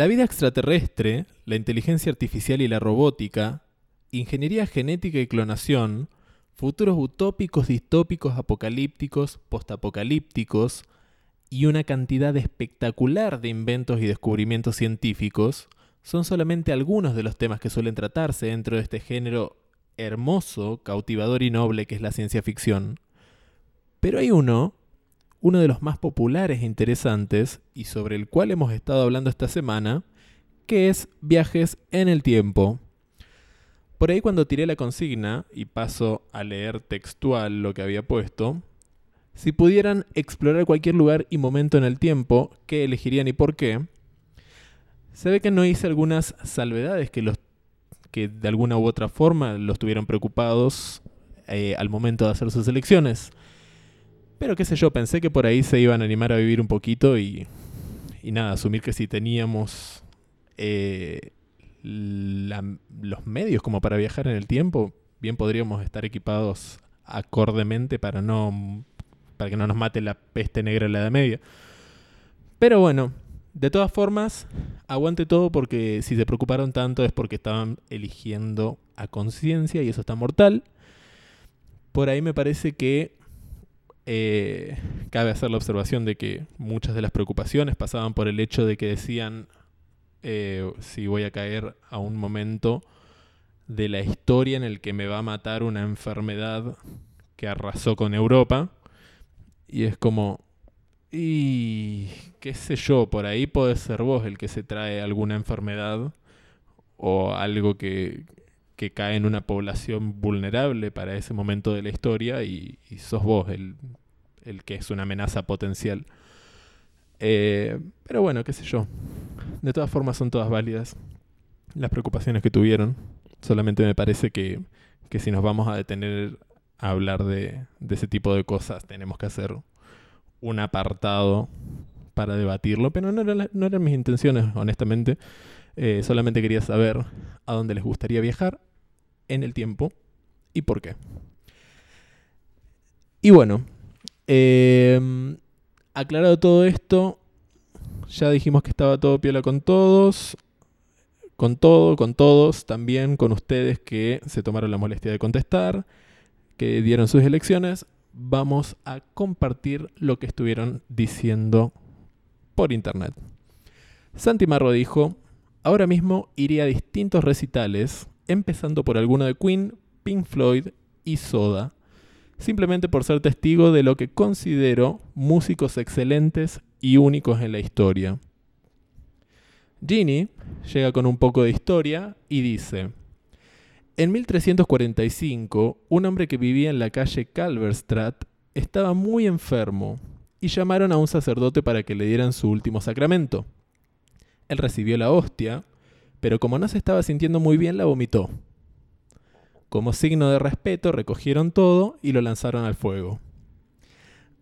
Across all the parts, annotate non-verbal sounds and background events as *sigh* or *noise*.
La vida extraterrestre, la inteligencia artificial y la robótica, ingeniería genética y clonación, futuros utópicos, distópicos, apocalípticos, postapocalípticos y una cantidad espectacular de inventos y descubrimientos científicos son solamente algunos de los temas que suelen tratarse dentro de este género hermoso, cautivador y noble que es la ciencia ficción. Pero hay uno uno de los más populares e interesantes y sobre el cual hemos estado hablando esta semana, que es viajes en el tiempo. Por ahí cuando tiré la consigna y paso a leer textual lo que había puesto, si pudieran explorar cualquier lugar y momento en el tiempo, ¿qué elegirían y por qué? Se ve que no hice algunas salvedades que, los, que de alguna u otra forma los tuvieron preocupados eh, al momento de hacer sus elecciones. Pero qué sé yo, pensé que por ahí se iban a animar a vivir un poquito y, y nada, asumir que si teníamos eh, los medios como para viajar en el tiempo, bien podríamos estar equipados acordemente para no para que no nos mate la peste negra en la Edad Media. Pero bueno, de todas formas, aguante todo porque si se preocuparon tanto es porque estaban eligiendo a conciencia y eso está mortal. Por ahí me parece que eh, cabe hacer la observación de que muchas de las preocupaciones pasaban por el hecho de que decían eh, si voy a caer a un momento de la historia en el que me va a matar una enfermedad que arrasó con Europa. Y es como, y qué sé yo, por ahí puede ser vos el que se trae alguna enfermedad o algo que, que cae en una población vulnerable para ese momento de la historia y, sos vos el, que es una amenaza potencial. Eh, pero bueno, qué sé yo. De todas formas son todas válidas las preocupaciones que tuvieron. Solamente me parece que, si nos vamos a detener a hablar de, ese tipo de cosas, tenemos que hacer un apartado para debatirlo. Pero no, no eran mis intenciones, honestamente. Eh, solamente quería saber a dónde les gustaría viajar en el tiempo y por qué. Y bueno, em, aclarado todo esto, ya dijimos que estaba todo piola con todos, con todo, con todos, también con ustedes que se tomaron la molestia de contestar, que dieron sus elecciones. Vamos a compartir lo que estuvieron diciendo por internet. Santi Marro dijo, ahora mismo iría a distintos recitales empezando por alguno de Queen, Pink Floyd y Soda, simplemente por ser testigo de lo que considero músicos excelentes y únicos en la historia. Ginny llega con un poco de historia y dice, en 1345, un hombre que vivía en la calle Calverstrat estaba muy enfermo y llamaron a un sacerdote para que le dieran su último sacramento. Él recibió la hostia, pero como no se estaba sintiendo muy bien la vomitó. Como signo de respeto recogieron todo y lo lanzaron al fuego.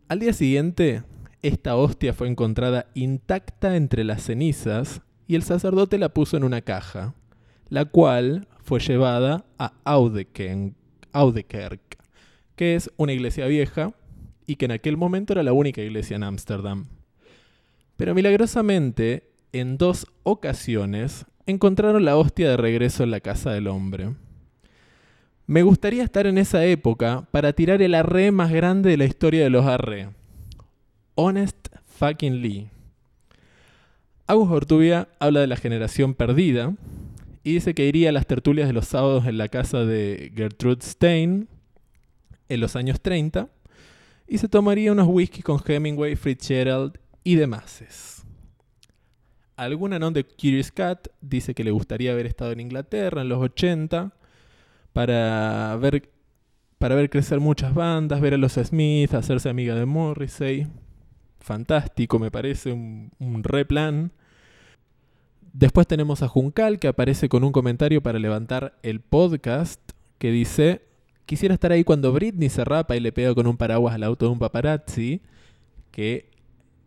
Al día siguiente, esta hostia fue encontrada intacta entre las cenizas y el sacerdote la puso en una caja, la cual fue llevada a Audekerk, que es una iglesia vieja y que en aquel momento era la única iglesia en Ámsterdam. Pero milagrosamente, en dos ocasiones, encontraron la hostia de regreso en la casa del hombre. Me gustaría estar en esa época para tirar el arre más grande de la historia de los arre. Honest fucking Lee. Agus Ortubia habla de la generación perdida y dice que iría a las tertulias de los sábados en la casa de Gertrude Stein en los años 30 y se tomaría unos whisky con Hemingway, Fitzgerald y demás. Alguna non de Curious Cat dice que le gustaría haber estado en Inglaterra en los 80 para ver, para ver crecer muchas bandas, ver a los Smith, hacerse amiga de Morrissey. Fantástico, me parece, un, un re plan. Después tenemos a Juncal que aparece con un comentario para levantar el podcast que dice, quisiera estar ahí cuando Britney se rapa y le pega con un paraguas al auto de un paparazzi, que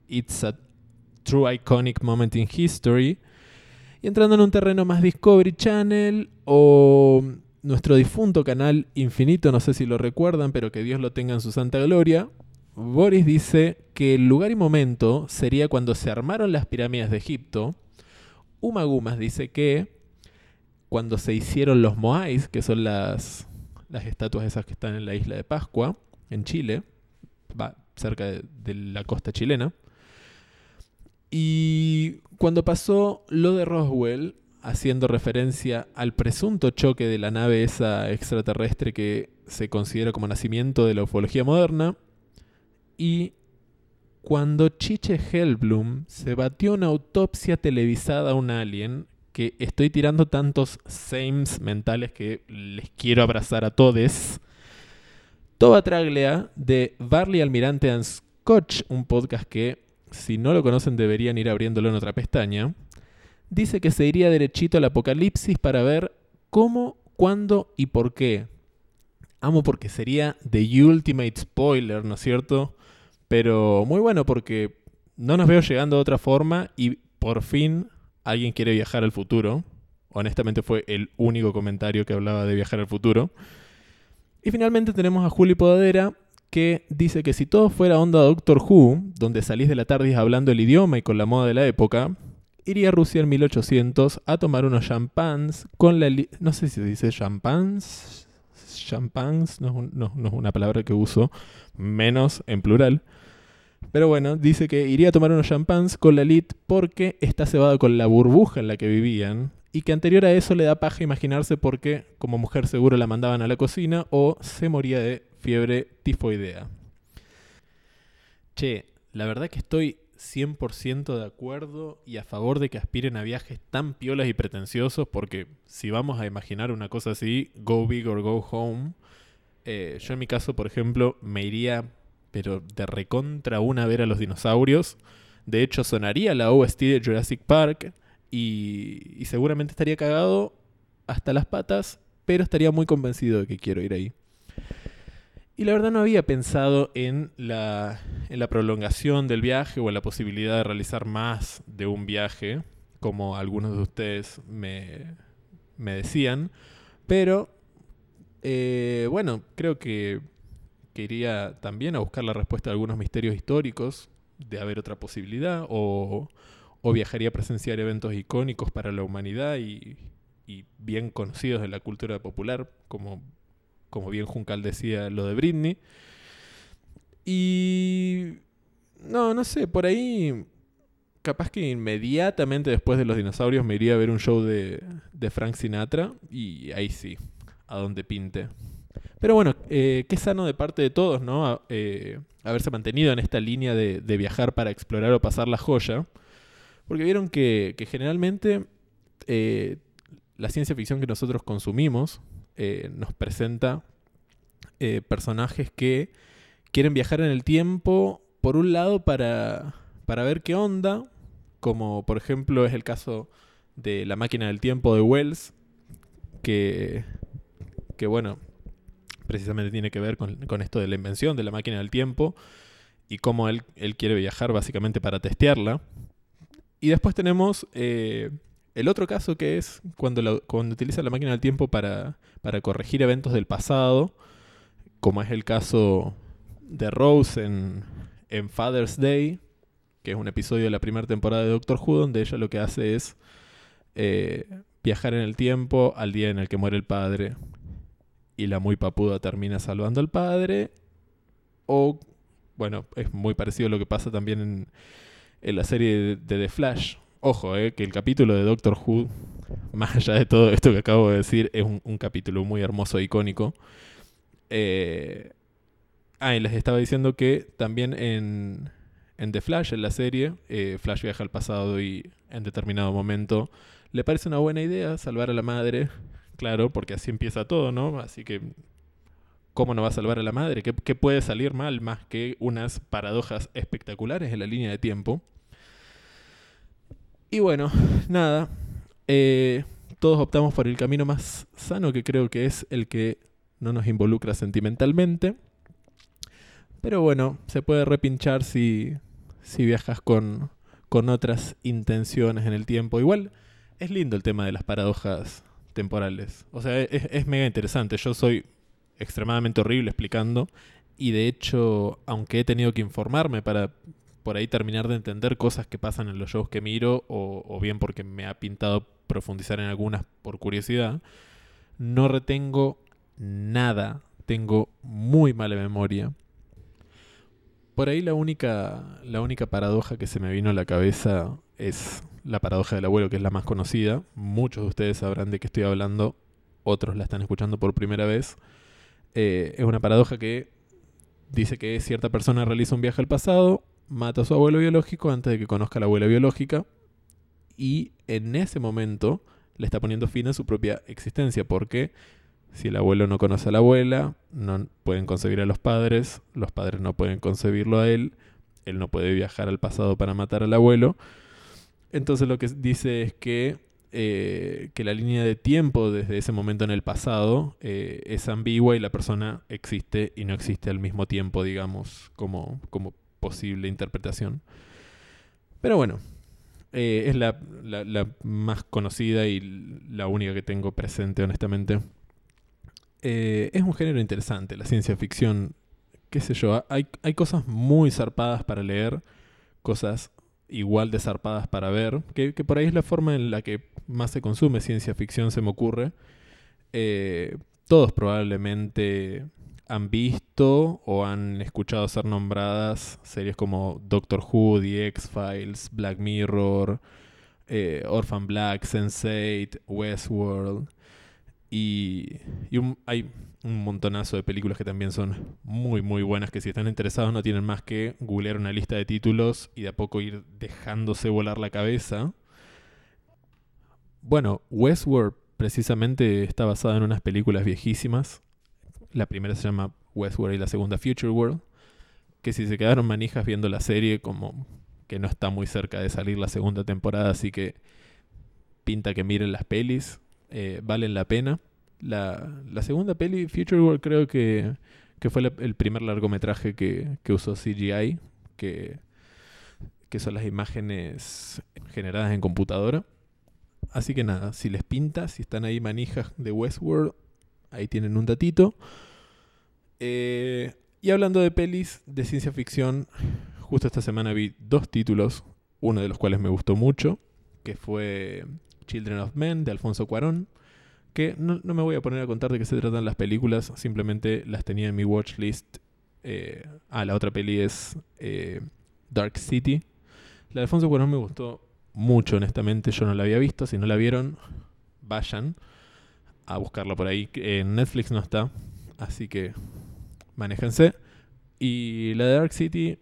it's a True Iconic Moment in History. Y entrando en un terreno más Discovery Channel o nuestro difunto canal Infinito, no sé si lo recuerdan, pero que Dios lo tenga en su santa gloria. Boris dice que el lugar y momento sería cuando se armaron las pirámides de Egipto Umagumas dice que cuando se hicieron los Moais, que son las, las estatuas esas que están en la isla de Pascua, en Chile, va, cerca de, de la costa chilena, y cuando pasó lo de Roswell, haciendo referencia al presunto choque de la nave esa extraterrestre que se considera como nacimiento de la ufología moderna, y cuando Chiche Hellblum se batió una autopsia televisada a un alien, que estoy tirando tantos sames mentales que les quiero abrazar a todos. Toba Traglea de Barley Almirante and Scotch, un podcast que si no lo conocen deberían ir abriéndolo en otra pestaña, dice que se iría derechito al apocalipsis para ver cómo, cuándo y por qué. Amo porque sería The Ultimate Spoiler, ¿no es cierto? Pero muy bueno porque no nos veo llegando de otra forma y por fin alguien quiere viajar al futuro. Honestamente fue el único comentario que hablaba de viajar al futuro. Y finalmente tenemos a Juli Podadera que dice que si todo fuera onda Doctor Who, donde salís de la tarde hablando el idioma y con la moda de la época, iría a Rusia en 1800 a tomar unos champans con la... No sé si se dice champans. Champans no, no, no es una palabra que uso, menos en plural. Pero bueno, dice que iría a tomar unos champans con la elite porque está cebado con la burbuja en la que vivían y que anterior a eso le da paja imaginarse por qué como mujer seguro la mandaban a la cocina o se moría de fiebre tifoidea. Che, la verdad que estoy 100% de acuerdo y a favor de que aspiren a viajes tan piolas y pretenciosos porque si vamos a imaginar una cosa así, go big or go home, eh, yo en mi caso, por ejemplo, me iría, pero de recontra una a ver a los dinosaurios. De hecho, sonaría la OST de Jurassic Park y, y seguramente estaría cagado hasta las patas, pero estaría muy convencido de que quiero ir ahí. Y la verdad no había pensado en la, en la prolongación del viaje o en la posibilidad de realizar más de un viaje, como algunos de ustedes me, me decían. Pero, eh, bueno, creo que, quería también a buscar la respuesta a algunos misterios históricos, de haber otra posibilidad, o, o viajaría a presenciar eventos icónicos para la humanidad y, y bien conocidos de la cultura popular, como como bien Juncal decía lo de Britney. Y... No, no sé, por ahí capaz que inmediatamente después de los dinosaurios me iría a ver un show de, de Frank Sinatra y ahí sí, a donde pinte. Pero bueno, eh, qué sano de parte de todos, ¿no? Eh, haberse mantenido en esta línea de, viajar para explorar o pasar la joya. Porque vieron que, que generalmente eh, la ciencia ficción que nosotros consumimos eh, nos presenta eh, personajes que quieren viajar en el tiempo, por un lado, para, para ver qué onda, como por ejemplo es el caso de La máquina del tiempo de Wells, que, que bueno, precisamente tiene que ver con, con, esto de la invención de la máquina del tiempo y cómo él, él quiere viajar básicamente para testearla. Y después tenemos eh, el otro caso que es cuando, utiliza la máquina del tiempo para, para, corregir eventos del pasado, como es el caso de Rose en, Father's Day, que es un episodio de la primera temporada de Doctor Who, donde ella lo que hace es eh, viajar en el tiempo al día en el que muere el padre y la muy papuda termina salvando al padre. O, bueno, es muy parecido a lo que pasa también en, en la serie de The Flash, Ojo, eh, que el capítulo de Doctor Who, *laughs* más allá de todo esto que acabo de decir, es un, capítulo muy hermoso e icónico. Eh, ah, y les estaba diciendo que también en, The Flash, en la serie, eh, Flash viaja al pasado y en determinado momento le parece una buena idea salvar a la madre. Claro, porque así empieza todo, ¿no? Así que, ¿cómo no va a salvar a la madre? ¿Qué, qué puede salir mal más que unas paradojas espectaculares en la línea de tiempo? Y bueno, *laughs* nada. Eh, todos optamos por el camino más sano, que creo que es el que no nos involucra sentimentalmente. Pero bueno, se puede repinchar si, si viajas con, con otras intenciones en el tiempo. Igual es lindo el tema de las paradojas temporales. O sea, es, es mega interesante. Yo soy extremadamente horrible explicando. Y de hecho, aunque he tenido que informarme para por ahí terminar de entender cosas que pasan en los shows que miro o, bien porque me ha pintado profundizar en algunas por curiosidad, no retengo nada, tengo muy mala memoria. Por ahí la única, la única paradoja que se me vino a la cabeza es la paradoja del abuelo, que es la más conocida. Muchos de ustedes sabrán de qué estoy hablando, otros la están escuchando por primera vez. Eh, es una paradoja que dice que cierta persona realiza un viaje al pasado, mata a su abuelo biológico antes de que conozca a la abuela biológica y en ese momento le está poniendo fin a su propia existencia porque si el abuelo no conoce a la abuela, no pueden concebir a los padres, los padres no pueden concebirlo a él, él no puede viajar al pasado para matar al abuelo. Entonces lo que dice es que, eh, que la línea de tiempo desde ese momento en el pasado eh, es ambigua y la persona existe y no existe al mismo tiempo, digamos, como, como posible interpretación. Pero bueno, eh, es la, más conocida y la única que tengo presente, honestamente. Eh, es un género interesante, la ciencia ficción. Qué sé yo, hay, hay cosas muy zarpadas para leer, cosas igual de zarpadas para ver, que, por ahí es la forma en la que más se consume ciencia ficción, se me ocurre. Eh, todos probablemente han visto o han escuchado ser nombradas series como Doctor Who, The X-Files, Black Mirror, eh, Orphan Black, Sense8, Westworld. Y, hay un montonazo de películas que también son muy, muy buenas, que si están interesados no tienen más que googlear una lista de títulos y de a poco ir dejándose volar la cabeza. Bueno, Westworld precisamente está basada en unas películas viejísimas. La primera se llama Westworld y la segunda Future World. Que si se quedaron manijas viendo la serie, como que no está muy cerca de salir la segunda temporada, así que pinta que miren las pelis eh, valen la pena. La, segunda peli, Future World, creo que, fue el primer largometraje que, usó CGI, que, que son las imágenes generadas en computadora. Así que nada, si les pinta, si están ahí manijas de Westworld, ahí tienen un datito. Eh, y hablando de pelis de ciencia ficción, justo esta semana vi dos títulos, uno de los cuales me gustó mucho, que fue Children of Men de Alfonso Cuarón, que no, me voy a poner a contar de qué se tratan las películas, simplemente las tenía en mi watchlist. Eh, ah, la otra peli es eh, Dark City. La de Alfonso Cuarón me gustó mucho, honestamente, yo no la había visto, si no la vieron, vayan a buscarla por ahí. En Netflix no está, así que manéjense. Y la de Dark City,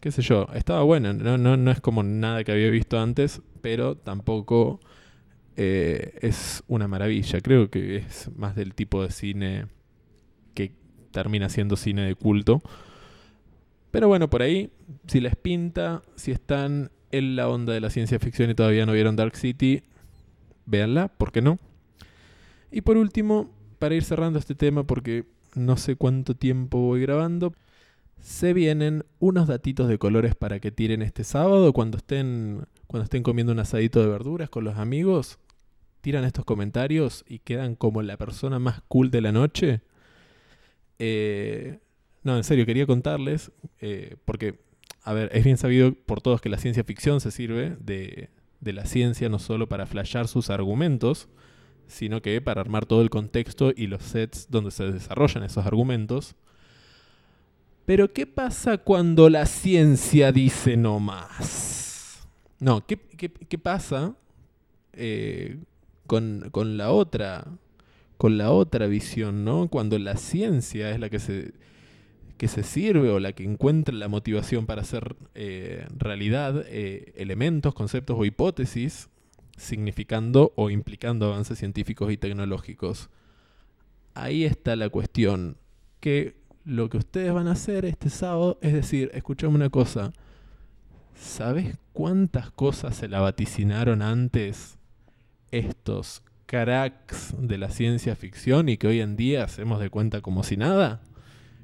qué sé yo, estaba buena, no, no, no es como nada que había visto antes, pero tampoco eh, es una maravilla. Creo que es más del tipo de cine que termina siendo cine de culto. Pero bueno, por ahí, si les pinta, si están en la onda de la ciencia ficción y todavía no vieron Dark City, véanla, ¿por qué no? Y por último, para ir cerrando este tema, porque no sé cuánto tiempo voy grabando, se vienen unos datitos de colores para que tiren este sábado cuando estén cuando estén comiendo un asadito de verduras con los amigos, tiran estos comentarios y quedan como la persona más cool de la noche. Eh, no, en serio, quería contarles, eh, porque, a ver, es bien sabido por todos que la ciencia ficción se sirve de, de la ciencia no solo para flashear sus argumentos, sino que para armar todo el contexto y los sets donde se desarrollan esos argumentos. Pero ¿qué pasa cuando la ciencia dice no más? No, ¿qué, pasa eh, con, la otra, con la otra visión, ¿no? Cuando la ciencia es la que se, que se sirve o la que encuentra la motivación para hacer eh, realidad eh, elementos, conceptos o hipótesis, significando o implicando avances científicos y tecnológicos. Ahí está la cuestión, que lo que ustedes van a hacer este sábado es decir, escuchame una cosa, ¿Sabes cuántas cosas se la vaticinaron antes estos cracks de la ciencia ficción y que hoy en día hacemos de cuenta como si nada?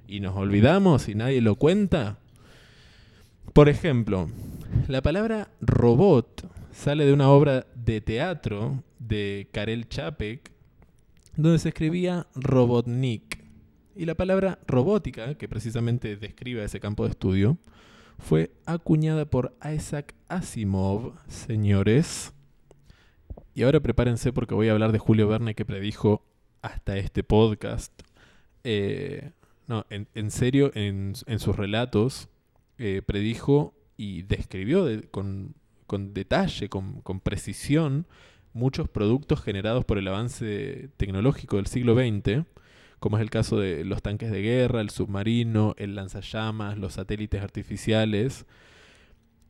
Y nos olvidamos y nadie lo cuenta. Por ejemplo, la palabra robot sale de una obra de teatro de Karel Čapek, donde se escribía Robotnik. Y la palabra robótica, que precisamente describe ese campo de estudio, fue acuñada por Isaac Asimov, señores. Y ahora prepárense porque voy a hablar de Julio Verne que predijo hasta este podcast. Eh, no, en, serio, en, sus relatos eh, predijo y describió con, detalle, con, con, precisión, muchos productos generados por el avance tecnológico del siglo XX como es el caso de los tanques de guerra, el submarino, el lanzallamas, los satélites artificiales,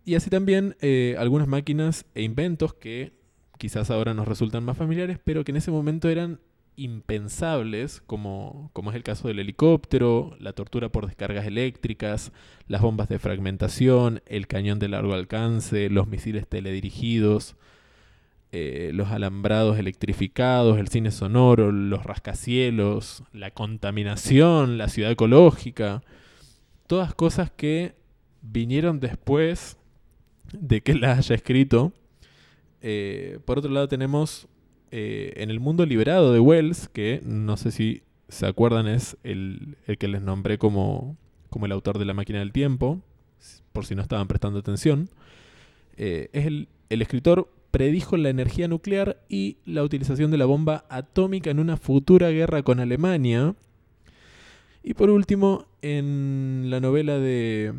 y así también eh, algunas máquinas e inventos que quizás ahora nos resultan más familiares, pero que en ese momento eran impensables, como, como es el caso del helicóptero, la tortura por descargas eléctricas, las bombas de fragmentación, el cañón de largo alcance, los misiles teledirigidos, eh, los alambrados electrificados, el cine sonoro, los rascacielos, la contaminación, la ciudad ecológica, todas cosas que vinieron después de que la haya escrito. Eh, por otro lado tenemos eh, en el mundo liberado de Wells, que no sé si se acuerdan es el, que les nombré como, como, el autor de La máquina del tiempo, por si no estaban prestando atención. es el, el escritor predijo la energía nuclear y la utilización de la bomba atómica en una futura guerra con Alemania. Y por último, en la novela de,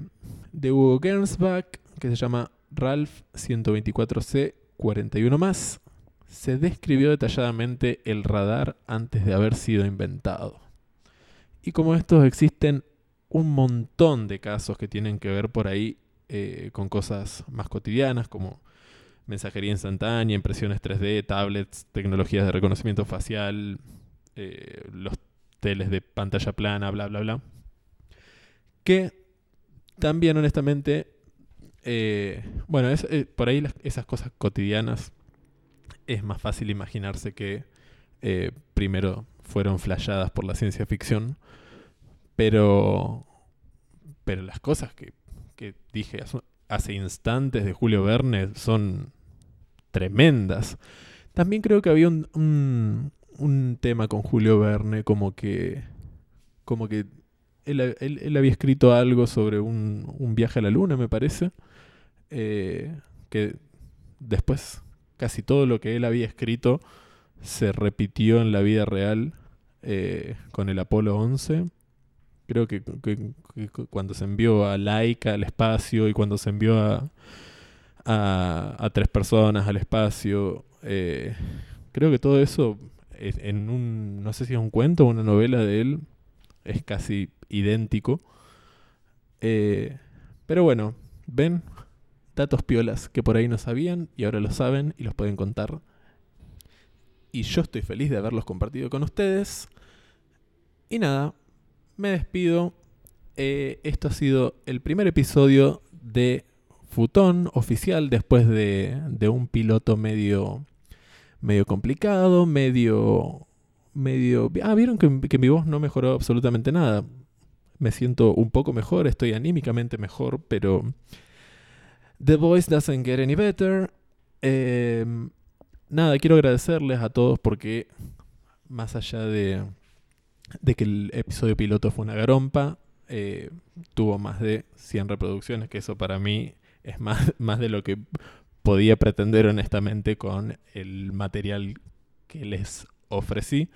Hugo Gernsback, que se llama Ralph 124C 41 más, se describió detalladamente el radar antes de haber sido inventado. Y como estos existen un montón de casos que tienen que ver por ahí eh, con cosas más cotidianas, como mensajería instantánea, impresiones 3D, tablets, tecnologías de reconocimiento facial, eh, los teles de pantalla plana, bla, bla, bla. Que también, honestamente, eh, bueno, es, por ahí esas cosas cotidianas es más fácil imaginarse que primero fueron flashadas por la ciencia ficción, pero, pero las cosas que, que dije hace instantes de Julio Verne son tremendas. También creo que había un, un, tema con Julio Verne, como que. como que él, había escrito algo sobre un, un, viaje a la luna, me parece. Eh, que después casi todo lo que él había escrito se repitió en la vida real eh, con el Apolo 11. Creo que, cuando se envió a Laika al espacio y cuando se envió a, a, tres personas al espacio. Eh, creo que todo eso en un, no sé si es un cuento o una novela de él, es casi idéntico. Eh, pero bueno, ven datos piolas que por ahí no sabían y ahora lo saben y los pueden contar. Y yo estoy feliz de haberlos compartido con ustedes. Y nada, me despido. Eh, esto ha sido el primer episodio de Futón oficial después de, un piloto medio, medio complicado, medio... medio ah, vieron que, que mi voz no mejoró absolutamente nada. Me siento un poco mejor, estoy anímicamente mejor, pero... The voice doesn't get any better. Em, nada, quiero agradecerles a todos porque más allá de, de que el episodio piloto fue una garompa, eh, tuvo más de 100 reproducciones, que eso para mí es más, *laughs* más de lo que podía pretender honestamente con el material que les ofrecí.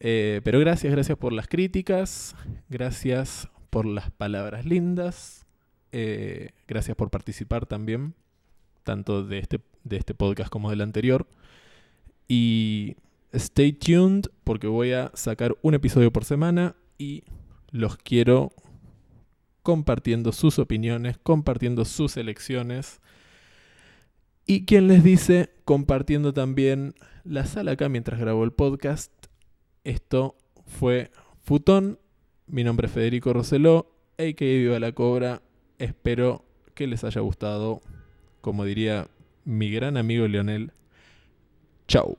Eh, pero gracias, gracias por las críticas, gracias por las palabras lindas, eh, gracias por participar también, tanto de este, de este podcast como del anterior. Y stay tuned porque voy a sacar un episodio por semana y los quiero compartiendo sus opiniones, compartiendo sus elecciones. Y quien les dice, compartiendo también la sala acá mientras grabo el podcast. Esto fue Futón. Mi nombre es Federico Roseló, a.k.a. Viva la Cobra. Espero que les haya gustado. Como diría mi gran amigo Leonel. Chau.